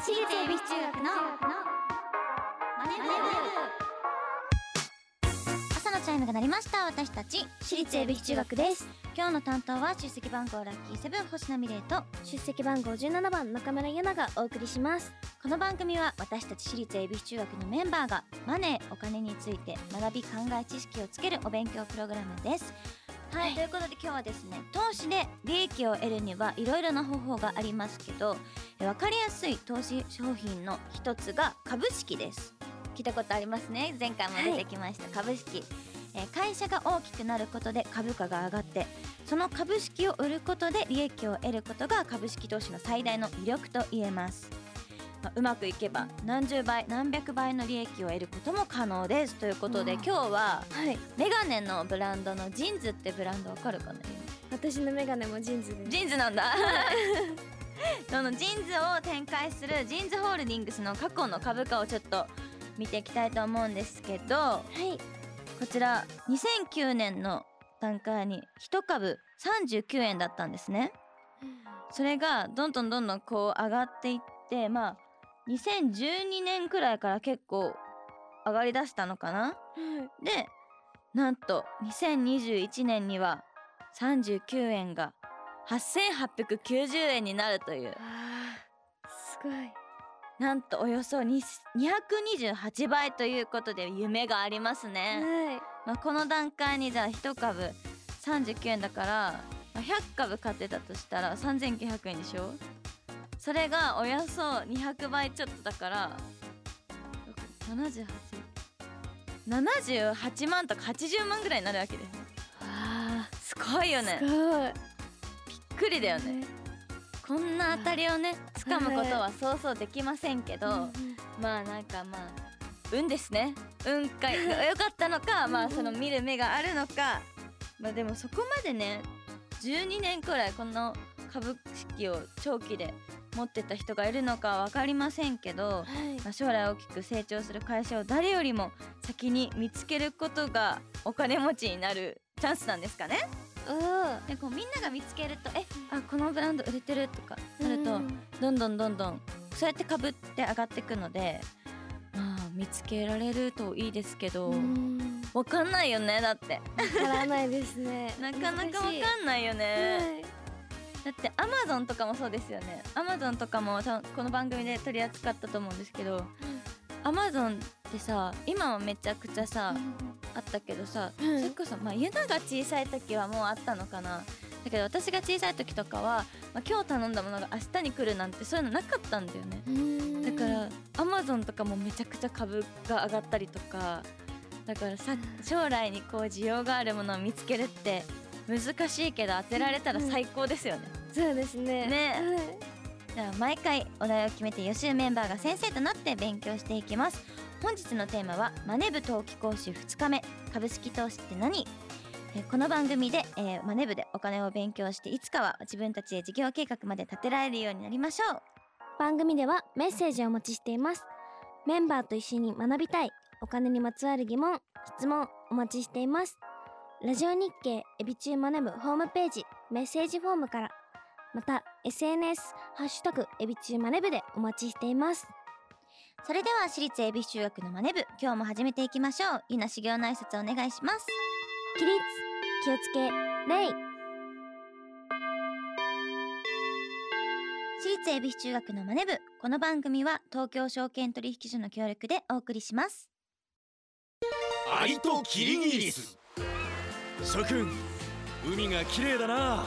私立恵比寿中学のマネブ朝のチャイムが鳴りました私たち。私立恵比寿中学です。今日の担当は出席番号ラッキーセブン星名美玲と。出席番号17番中村ゆながお送りします。この番組は私たち私立恵比寿中学のメンバーがマネーお金について学び考え知識をつけるお勉強プログラムですはい、はいということで今日はですね投資で利益を得るにはいろいろな方法がありますけどえ分かりやすい投資商品の一つが株式です。聞いたことありますね。前回も出てきました、株式。えー会社が大きくなることで株価が上がってその株式を売ることで利益を得ることが株式投資の最大の魅力と言えます、まあうまくいけば何十倍何百倍の利益を得ることも可能です。ということでうん。今日ははい。メガネのブランドのジンズってブランドわかるかな？私のメガネもジンズです。ジンズなんだ。そのジンズを展開するジンズホールディングスの過去の株価をちょっと見ていきたいと思うんですけどはい。こちら2009年の段階に1株39円だったんですね。それがどんどんどんどんこう上がっていってまあ2012年くらいから結構上がりだしたのかな？はい。でなんと2021年には39円が8890円になるという。すごい。なんとおよそに228倍ということで夢がありますね、はい。まあ、この段階にじゃあ1株39円だからまあ100株買ってたとしたら3900円でしょ？それがおよそ200倍ちょっとだから78 78万とか80万ぐらいになるわけですあすごいよね。ーすごい。びっくりだよね。こんな当たりをね掴むことはそうそうできませんけど、まあなんかまあ運ですね。運が良 かったのかまあその見る目があるのか。まあでもそこまでね12年くらいこの株式を長期で持ってた人がいるのかは分かりませんけど、はい。まあ、将来大きく成長する会社を誰よりも先に見つけることがお金持ちになるチャンスなんですかね。でこうみんなが見つけるとえあこのブランド売れてるとかなると、うんどんどんどんどんそうやって株って上がっていくのでまあ見つけられるといいですけど、うん。わかんないよねだって。わからないですね。なかなかわかんないよねだってアマゾンとかもそうですよね。アマゾンとかもたこの番組で取り扱ったと思うんですけどアマゾンってさ今はめちゃくちゃさ、あったけどさ、うん。それこそまあユナが小さい時はもうあったのかな。だけど私が小さい時とかは、まあ、今日頼んだものが明日に来るなんてそういうのなかったんだよね。うん。だからアマゾンとかもめちゃくちゃ株が上がったりとかだからさ将来にこう需要があるものを見つけるって難しいけど当てられたら最高ですよね。そうですね。ね。はい。では毎回お題を決めて予習メンバーが先生となって勉強していきます。本日のテーマはマネ部冬季講習2日目。株式投資って何？えーこの番組で、えーマネ部でお金を勉強していつかは自分たちで事業計画まで立てられるようになりましょう。番組ではメッセージをお待ちしています。メンバーと一緒に学びたいお金にまつわる疑問質問お待ちしています。ラジオ日経エビチューマネブホームページメッセージフォームからまた SNS ハッシュタグエビチューマネブでお待ちしています。それでは私立恵比寿中学のマネ部今日も始めていきましょう。ゆな修行の挨拶お願いします。起立気をつけ礼私立恵比寿中学のマネ部この番組は東京証券取引所の協力でお送りします。アリとキリギリス。諸君海が綺麗だな。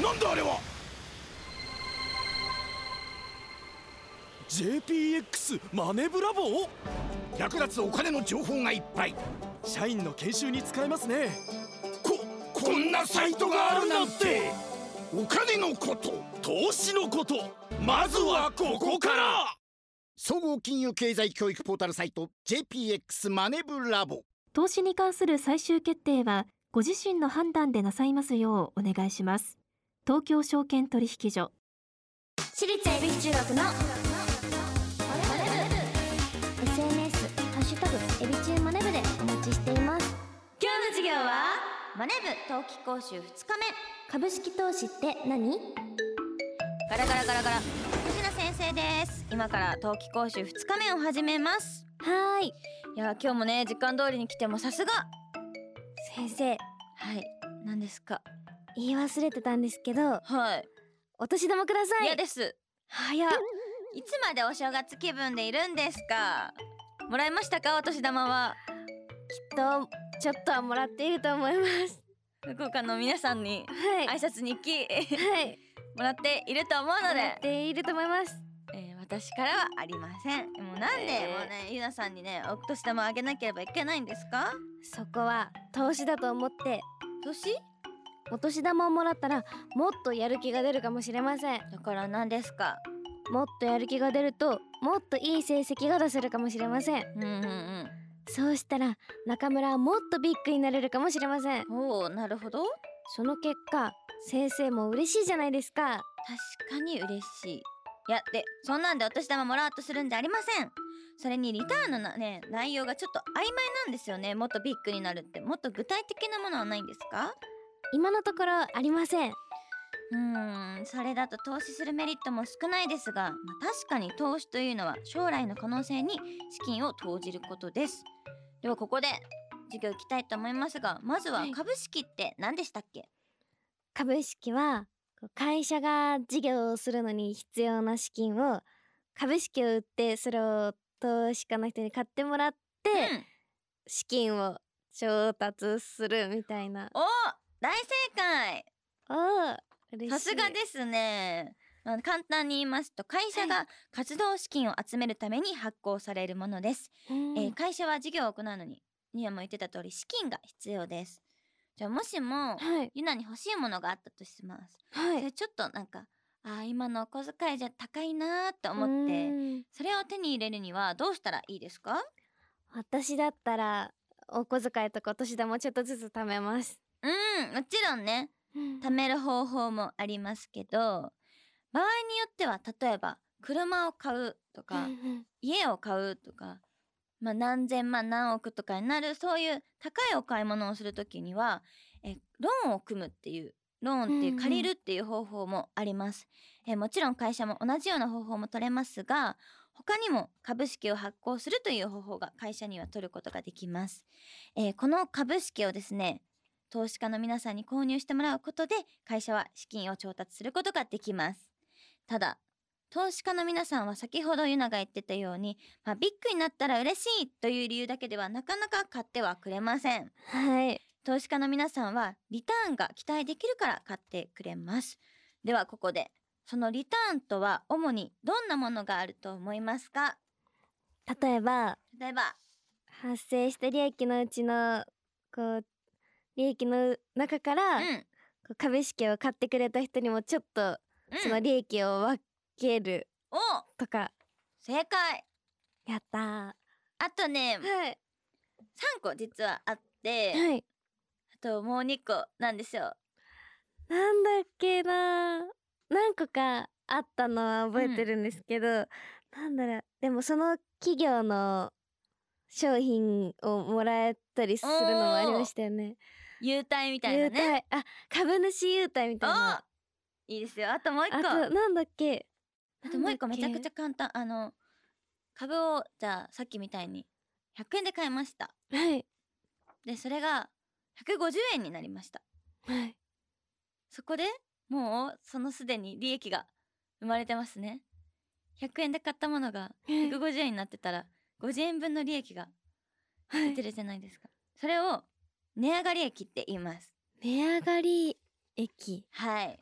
なんだあれは？JPX マネブラボー？役立つお金の情報がいっぱい。社員の研修に使えますね。ここんなサイトがあるなんて。お金のこと投資のこと。まずはここから。総合金融経済教育ポータルサイト JPX マネブラボ投資に関する最終決定はご自身の判断でなさいますようお願いします東京証券取引所。私立恵比寿中学の。SNS ハッシュタグエビチューマネブでお待ちしています。今日の授業はマネ部冬季講習2日目。株式投資って何？ガラガラガラガラ。藤名先生です。今から冬季講習2日目を始めます。はーい。いや今日もね時間通りに来てもさすが。先生。はい。何ですか？言い忘れてたんですけどはい。お年玉ください。嫌です。早っ。いつまでお正月気分でいるんですか？もらいましたか？お年玉は。きっとちょっとはもらっていると思います。福岡の皆さんにはい。挨拶に行きはい。もらっていると思うのもらでっ、ていると思います。えー私からはありません。もうなんで、えー。もうねゆなさんにねお年玉あげなければいけないんですか？そこは投資だと思って。年お年玉をもらったらもっとやる気が出るかもしれません。だから何ですか？もっとやる気が出るともっといい成績が出せるかもしれません。うんうんそうしたら中村はもっとビッグになれるかもしれません。うんおおなるほど。その結果先生も嬉しいじゃないですか。確かに嬉しい。いやでそんなんでお年玉もらおうとするんじゃありません。それにリターンのなね内容がちょっと曖昧なんですよね。もっとビッグになるって。もっと具体的なものはないんですか？今のところありません。うーんそれだと投資するメリットも少ないですが、まあ、確かに投資というのは将来の可能性に資金を投じることです。ではここで授業行きたいと思いますがまずははい。株式って何でしたっけ、株式は会社が事業をするのに必要な資金を株式を売ってそれを投資家の人に買ってもらって、うん。資金を調達するみたいな。お大正解。おー嬉しい。さすがですね。まあ簡単に言いますと会社が活動資金を集めるために発行されるものです、うん。えー会社は事業を行うのにニアも言ってた通り資金が必要です。じゃあもしもはい。ユナに欲しいものがあったとします、はい。それちょっとなんかあー今のお小遣いじゃ高いなーって思ってそれを手に入れるにはどうしたらいいですか？私だったらお小遣いとかお年玉ちょっとずつ貯めます、うんもちろんね。貯める方法もありますけど場合によっては例えば車を買うとか、うん家を買うとか、まあ、何千万何億とかになるそういう高いお買い物をする時にはえローンを組むっていうローンってうんいううん借りるっていう方法もあります、えもちろん会社も同じような方法も取れますが他にも株式を発行するという方法が会社には取ることができます、えーこの株式をですね投資家の皆さんに購入してもらうことで会社は資金を調達することができます。ただ投資家の皆さんは先ほどユナが言ってたように、まあ、ビッグになったら嬉しいという理由だけではなかなか買ってはくれません。はい。投資家の皆さんはリターンが期待できるから買ってくれます。ではここでそのリターンとは主にどんなものがあると思いますか？例えば例えば。発生した利益のうちのこう利益の中から、うん。株式を買ってくれた人にもちょっとそのうん利益を分けるおとか、正解。やったー。あとねはい。3個実はあってはい。あともう2個なんでしょうなんだっけな何個かあったのは覚えてるんですけど、なんだろう。でもその企業の商品をもらえたりするのもありましたよね。優待みたいな優ね待。あ株主優待みたいな。いいですよ。あともう1個。あとなんだっけ？あともう一個めちゃくちゃゃ簡単。あの株をじゃあさっきみたいに100円で買いました。はい。でそれが150円になりました。はい。そこでもうそのすでに利益が生まれてますね。100円で買ったものが150円になってたら50円分の利益がはい。出てるじゃないですか。それを値上がり益って言います。値上がり益はい。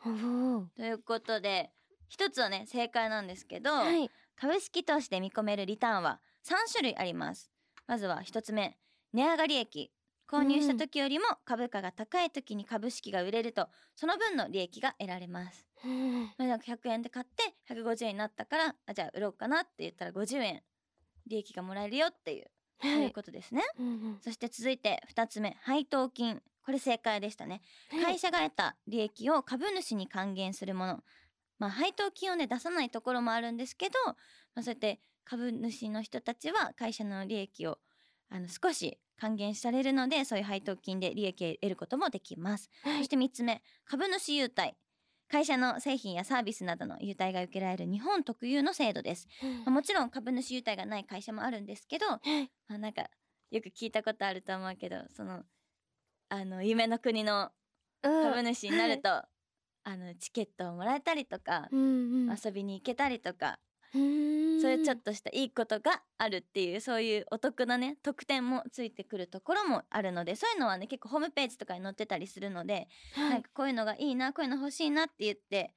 ということで一つはね正解なんですけど、はい。株式投資で見込めるリターンは3種類あります。まずは1つ目値上がり益購入した時よりも株価が高い時に株式が売れるとその分の利益が得られます。うん。まあ、なんか100円で買って150円になったからあじゃあ売ろうかなって言ったら50円利益がもらえるよっていうそうはいいうことですね。うんうんそして続いて2つ目配当金これ正解でしたね。はい会社が得た利益を株主に還元するもの。まあ配当金をね出さないところもあるんですけど、まあ、そうやって株主の人たちは会社の利益をあの少し還元されるのでそういう配当金で利益を得ることもできます。はいそして3つ目株主優待。会社の製品やサービスなどの優待が受けられる日本特有の制度です。まあもちろん株主優待がない会社もあるんですけど、あ、なんかよく聞いたことあると思うけどそのあの夢の国の株主になると、あのチケットをもらえたりとか、うんうん。遊びに行けたりとか、うんそういうちょっとしたいいことがあるっていうそういうお得なね特典もついてくるところもあるのでそういうのはね結構ホームページとかに載ってたりするので、はいなんかこういうのがいいなこういうの欲しいなって言って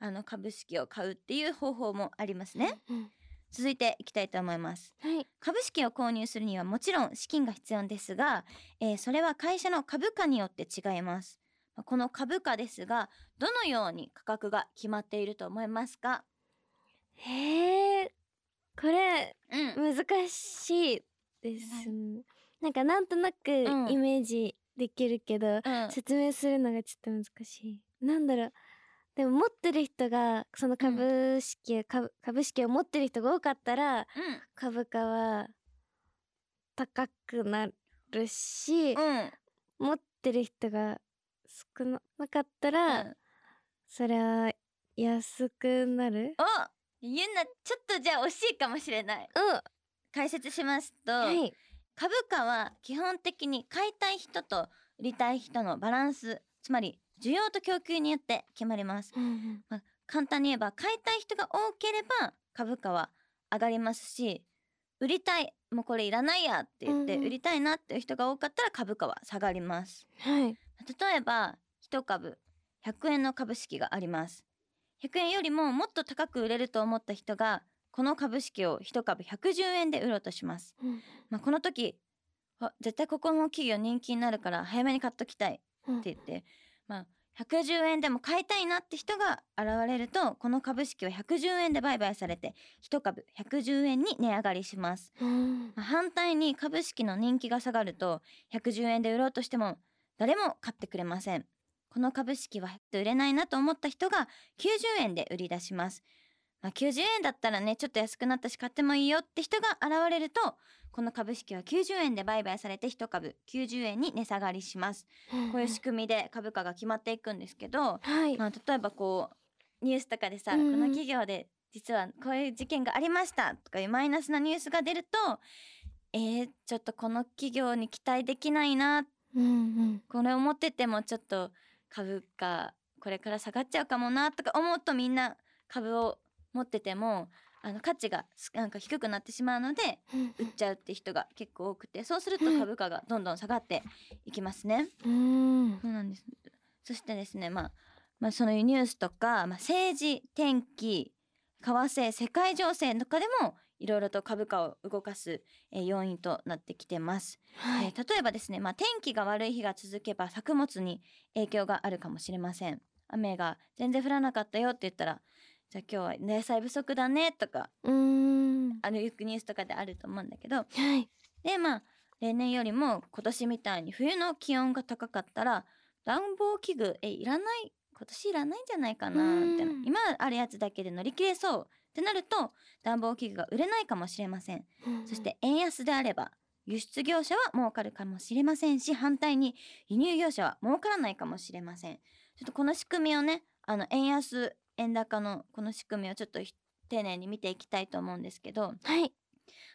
あの株式を買うっていう方法もありますね。うん続いていきたいと思います。はい株式を購入するにはもちろん資金が必要ですが、えーそれは会社の株価によって違います。まあこの株価ですが、どのように価格が決まっていると思いますか？へえこれうん。難しいです、なんかなんとなくんイメージできるけど、うん。説明するのがちょっと難しいなんだろうでも持ってる人がその株式、株株式を持ってる人が多かったら株価は高くなるし、うん。うん。持ってる人が少なかったら、うんそれは安くなるおゆんな、ちょっとじゃあ惜しいかもしれない。うん。解説しますと、はい。株価は基本的に買いたい人と売りたい人のバランス、つまり需要と供給によって決まります。うんまあ、簡単に言えば買いたい人が多ければ株価は上がりますし売りたいもうこれいらないやって言って売りたいなっていう人が多かったら株価は下がります。はい。例えば1株100円の株式があります100円よりももっと高く売れると思った人がこの株式を1株110円で売ろうとします、うん。まあ、この時あ絶対ここの企業人気になるから早めに買っときたいうん。って言って、まあ110円でも買いたいなって人が現れるとこの株式は110円で売買されて1株110円に値上がりします、うん。まあ反対に株式の人気が下がると110円で売ろうとしても誰も買ってくれませんこの株式は売れないなと思った人が90円で売り出します、まあ、90円だったらねちょっと安くなったし買ってもいいよって人が現れるとこの株式は90円で売買されて1株90円に値下がりします。こういう仕組みで株価が決まっていくんですけど、はい。まあ、例えばこうニュースとかでさ、うんうん。この企業で実はこういう事件がありましたとかいうマイナスなニュースが出るとえー、ちょっとこの企業に期待できないな。うんうん。これ思っててもちょっと株価これから下がっちゃうかもなとか思うとみんな株を持っててもあの価値がすなんか低くなってしまうのでうん売っちゃうって人が結構多くてそうするとうん株価がどんどん下がっていきますね。うんそうなんです。そしてですね、まあ、まあ、そのニュースとか、まあ、政治、天気、為替、世界情勢とかでも、いろいろと株価を動かす、えー要因となってきてます、はい。えー例えばですね、まあ、天気が悪い日が続けば作物に影響があるかもしれません。雨が全然降らなかったよって言ったら、じゃあ今日は野菜不足だねとか、うん。あのよくニュースとかであると思うんだけど、はい。でまあ例年よりも今年みたいに冬の気温が高かったら暖房器具えいらない今年いらないんじゃないかなみたいなうん。今あるやつだけで乗り切れそうってなると暖房器具が売れないかもしれません。そして円安であれば輸出業者は儲かるかもしれませんし反対に輸入業者は儲からないかもしれません。ちょっとこの仕組みをねあの円安円高のこの仕組みをちょっとひ丁寧に見ていきたいと思うんですけどはい。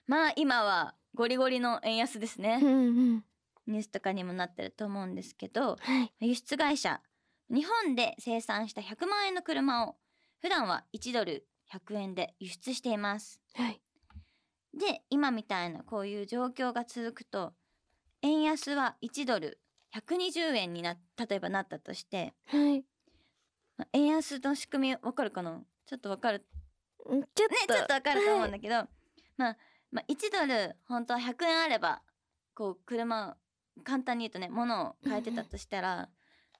まあ今はゴリゴリの円安ですね。うんうん。ニュースとかにもなってると思うんですけどはい。輸出会社日本で生産した100万円の車を普段は1ドル100円で輸出しています。はい。で今みたいなこういう状況が続くと円安は1ドル120円にな例えばなったとしてはい。まあ円安の仕組みわかるかな？ちょっとわかる？うんちょっねとちょっとわかると思うんだけど、まあ、まあ1ドル本当は100円あればこう車簡単に言うとね物を買えてたとしたら、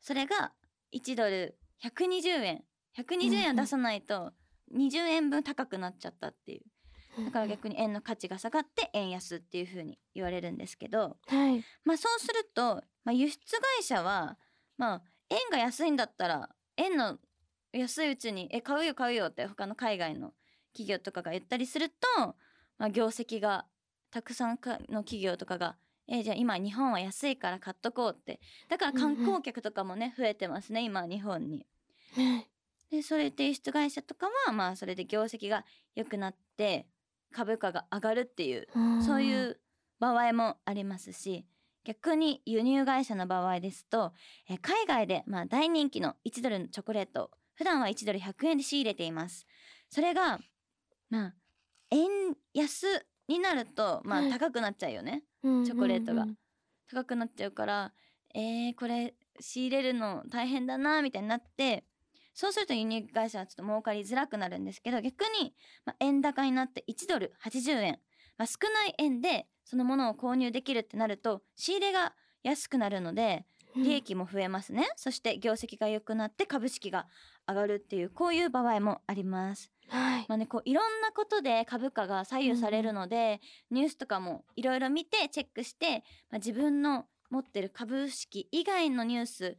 それが1ドル120円。120円を出さないと20円分高くなっちゃったっていう。だから逆に円の価値が下がって円安っていう風に言われるんですけどはい。まあそうすると、まあ、輸出会社はまあ円が安いんだったら円の安いうちに「え買うよ買うよ」って他の海外の企業とかが言ったりすると、まあ、業績がたくさんかの企業とかが「えじゃあ今日本は安いから買っとこう」って。だから観光客とかもね増えてますね今日本に。でそれで輸出会社とかはまあそれで業績が良くなって株価が上がるっていうそういう場合もありますし逆に輸入会社の場合ですと、えー海外でまあ大人気の1ドルのチョコレートを普段は1ドル100円で仕入れています。それがまあ円安になるとまはい。あ高くなっちゃうよね、チチョコレートが。高くなっちゃうからえー、これ仕入れるの大変だなみたいになってそうすると輸入会社はちょっと儲かりづらくなるんですけど逆に、まあ、円高になって1ドル80円、まあ、少ない円でそのものを購入できるってなると仕入れが安くなるので利益も増えますね、そして業績が良くなって株式が上がるっていうこういう場合もあります。はい。まあね、こういろんなことで株価が左右されるので、ニュースとかもいろいろ見てチェックして、まあ、自分の持ってる株式以外のニュース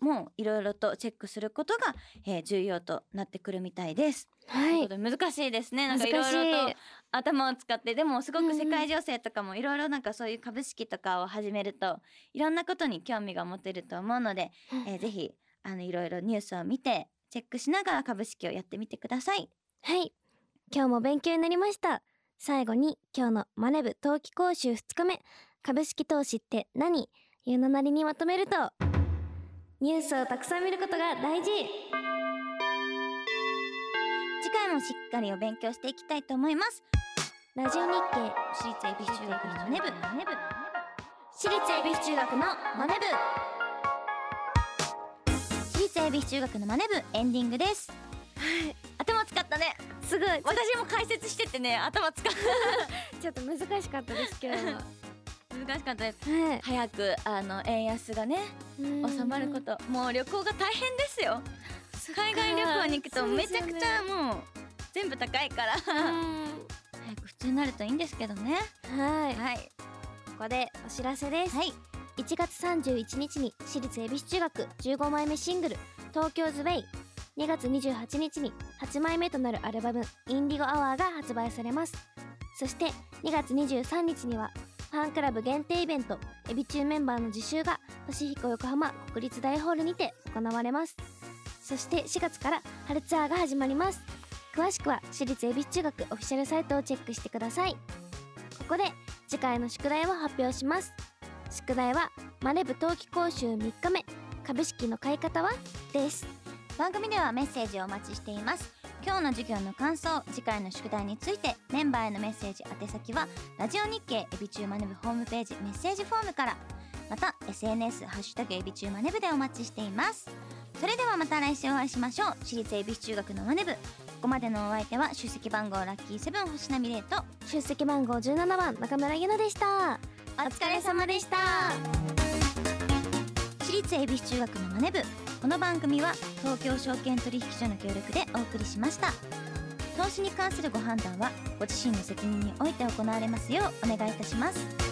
もいろいろとチェックすることが、えー重要となってくるみたいです。はい。難しいですね。なんかいろい。ろと頭を使ってでもすごく世界情勢とかもいろいろなんかそういう株式とかを始めるといろんなことに興味が持てると思うので、えーぜひあのいろいろニュースを見てチェックしながら株式をやってみてください。はい。今日も勉強になりました。最後に今日のマネブ冬季講習2日目。株式投資って何？いうのなりにまとめるとニュースをたくさん見ることが大事。次回もしっかりお勉強していきたいと思います。ラジオ日経私立恵比寿中学のマネ部。私立恵比寿中学のマネ私立恵比寿中学のマネ部エンディングです。頭使ったね。部すごい。私も解説しててね頭使っ ちょっと難しかったです今日はた難しかったです。はい。早くあの円安がね収まること。もう旅行が大変ですよ。海外旅行に行くとめちゃくちゃもう全部高いから。早く普通になるといいんですけどね。はい。はい。ここでお知らせです。はい。1月31日に私立恵比寿中学15枚目シングル「東京ズウェイ」2月28日に8枚目となるアルバム「インディゴアワー」が発売されます。そして2月23日にはファンクラブ限定イベントエビ中メンバーの自習が星彦横浜国立大ホールにて行われます。そして4月から春ツアーが始まります。詳しくは私立恵比寿中学オフィシャルサイトをチェックしてください。ここで次回の宿題を発表します。宿題はマネブ冬季講習3日目。株式の買い方は？です。番組ではメッセージをお待ちしています。今日の授業の感想次回の宿題についてメンバーへのメッセージ宛先はラジオ日経エビチューマネブホームページメッセージフォームからまた SNS ハッシュタグエビチューマネブでお待ちしています。それではまた来週お会いしましょう。私立恵比寿中学のマネブここまでのお相手は出席番号ラッキーセブン星名美玲と出席番号17番中村ゆなでした。お疲れ様でした。私立恵比寿中学のマネ部この番組は東京証券取引所の協力でお送りしました。投資に関するご判断はご自身の責任において行われますようお願いいたします。